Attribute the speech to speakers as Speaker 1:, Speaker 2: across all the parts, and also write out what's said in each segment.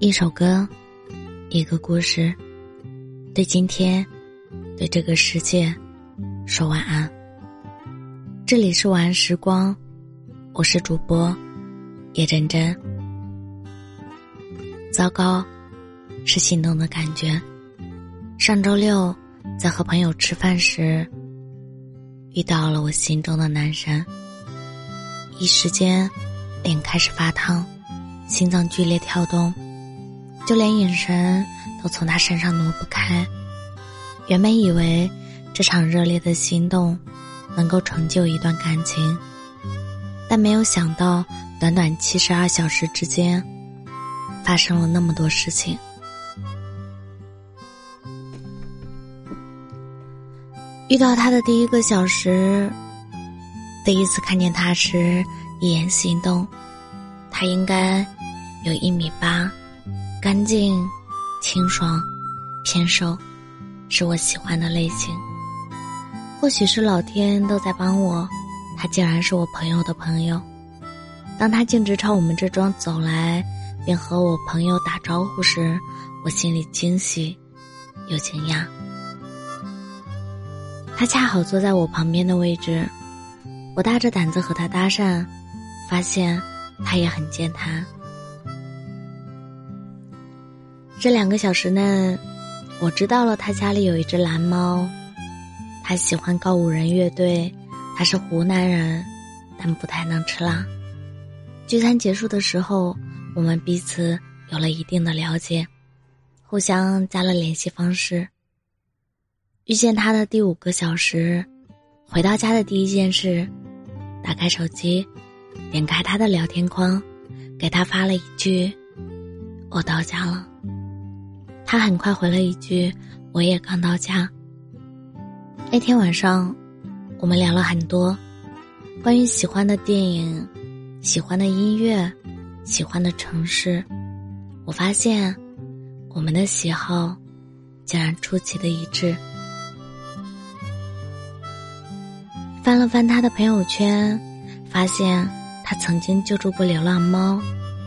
Speaker 1: 一首歌，一个故事，对今天，对这个世界，说晚安。这里是晚安时光，我是主播叶真真。糟糕，是心动的感觉。上周六在和朋友吃饭时，遇到了我心中的男神，一时间脸开始发烫，心脏剧烈跳动。就连眼神都从他身上挪不开。原本以为这场热烈的心动能够成就一段感情，但没有想到，短短七十二小时之间，发生了那么多事情。遇到他的第一个小时，第一次看见他时，一眼心动。他应该有一米八。干净、清爽、偏瘦，是我喜欢的类型。或许是老天都在帮我，他竟然是我朋友的朋友。当他径直朝我们这庄走来，并和我朋友打招呼时，我心里惊喜又惊讶。他恰好坐在我旁边的位置，我大着胆子和他搭讪，发现他也很健谈。这两个小时内，我知道了他家里有一只蓝猫，他喜欢告五人乐队，他是湖南人，但不太能吃辣。聚餐结束的时候，我们彼此有了一定的了解，互相加了联系方式。遇见他的第五个小时，回到家的第一件事，打开手机，点开他的聊天框，给他发了一句：“我到家了。”他很快回了一句：“我也刚到家。”那天晚上，我们聊了很多，关于喜欢的电影、喜欢的音乐、喜欢的城市。我发现，我们的喜好竟然出奇的一致。翻了翻他的朋友圈，发现他曾经救助过流浪猫，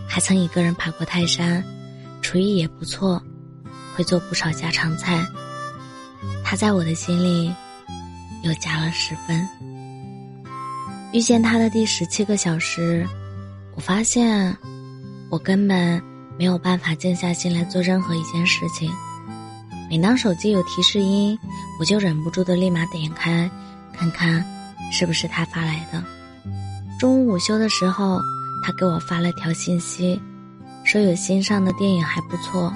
Speaker 1: 还曾一个人爬过泰山，厨艺也不错。会做不少家常菜，他在我的心里又加了十分。遇见他的第十七个小时，我发现我根本没有办法静下心来做任何一件事情。每当手机有提示音，我就忍不住的立马点开，看看是不是他发来的。中午午休的时候，他给我发了条信息，说有新上的电影还不错。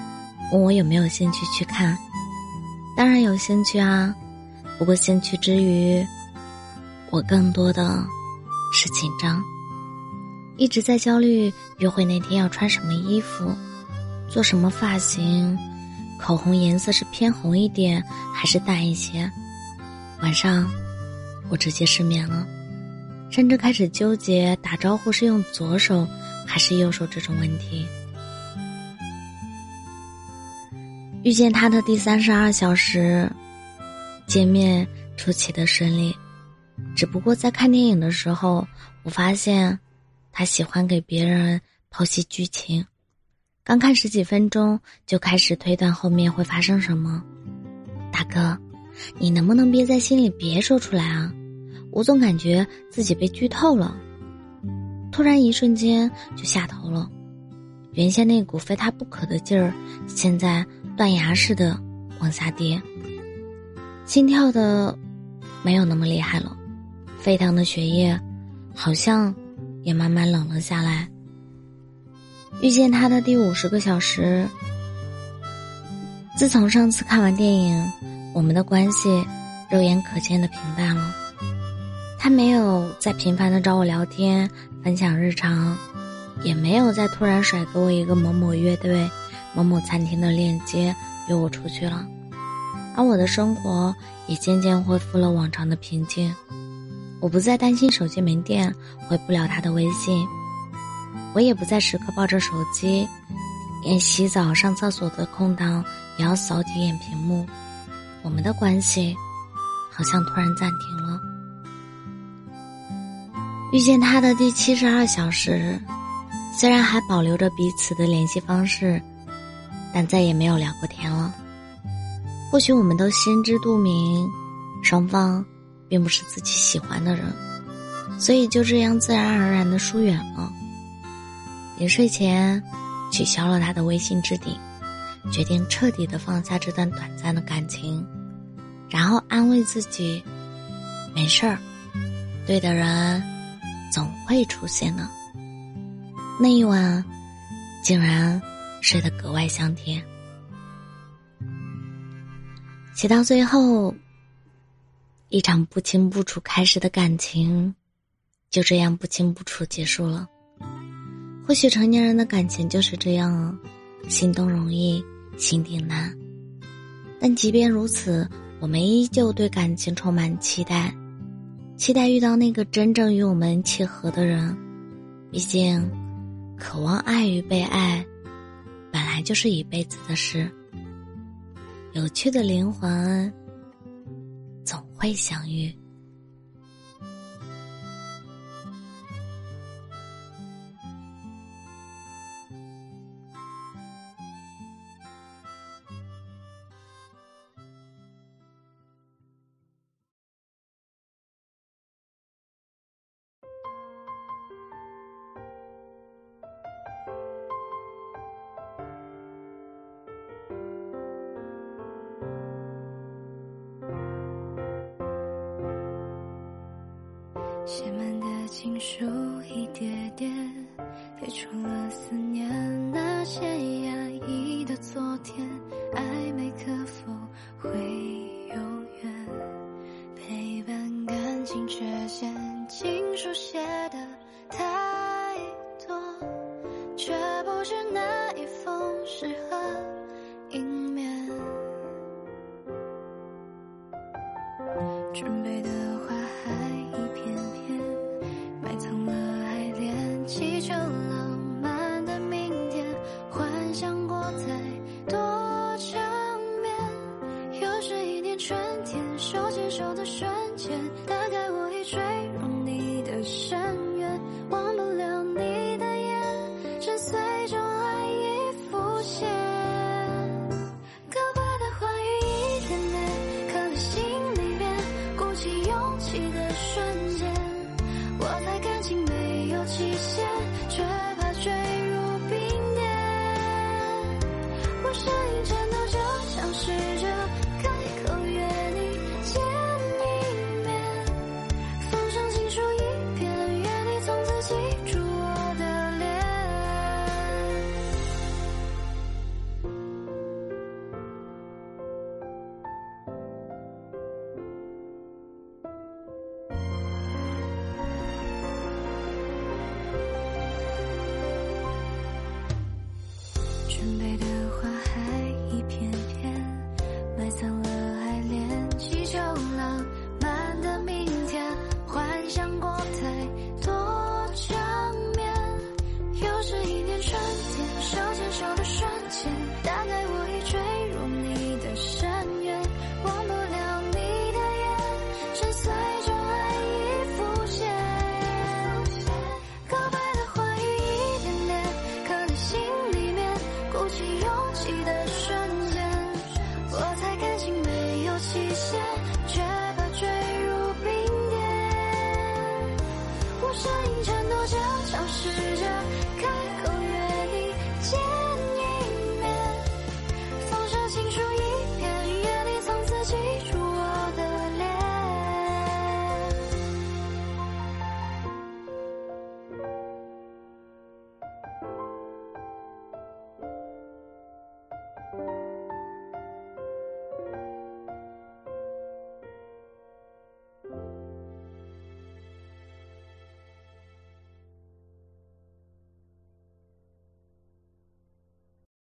Speaker 1: 问我有没有兴趣去看，当然有兴趣啊。不过兴趣之余，我更多的是紧张，一直在焦虑约会那天要穿什么衣服，做什么发型，口红颜色是偏红一点还是淡一些。晚上，我直接失眠了，甚至开始纠结打招呼是用左手还是右手这种问题。遇见他的第三十二小时，见面出奇的顺利，只不过在看电影的时候，我发现他喜欢给别人剖析剧情，刚看十几分钟就开始推断后面会发生什么。大哥，你能不能憋在心里别说出来啊？我总感觉自己被剧透了，突然一瞬间就下头了，原先那股非他不可的劲儿，现在。断崖似的往下跌，心跳的没有那么厉害了，沸腾的血液好像也慢慢冷了下来。遇见他的第五十个小时，自从上次看完电影，我们的关系肉眼可见的平淡了。他没有再频繁的找我聊天分享日常，也没有再突然甩给我一个某某乐队。某某餐厅的链接约我出去了，而我的生活也渐渐恢复了往常的平静。我不再担心手机没电回不了他的微信，我也不再时刻抱着手机，连洗澡、上厕所的空档也要扫几眼屏幕。我们的关系好像突然暂停了。遇见他的第七十二小时，虽然还保留着彼此的联系方式。但再也没有聊过天了。或许我们都心知肚明，双方并不是自己喜欢的人，所以就这样自然而然的疏远了。临睡前，取消了他的微信置顶，决定彻底的放下这段短暂的感情，然后安慰自己：没事儿，对的人总会出现的。那一晚，竟然睡得格外香甜。写到最后，一场不清不楚开始的感情，就这样不清不楚结束了。或许成年人的感情就是这样，心动容易，心定难。但即便如此，我们依旧对感情充满期待，期待遇到那个真正与我们契合的人。毕竟，渴望爱与被爱，本来就是一辈子的事。有趣的灵魂，总会相遇。
Speaker 2: 写满的情书一叠叠，飞出了思念。那些压抑的昨天，暧昧可否会有声音颤抖着消失着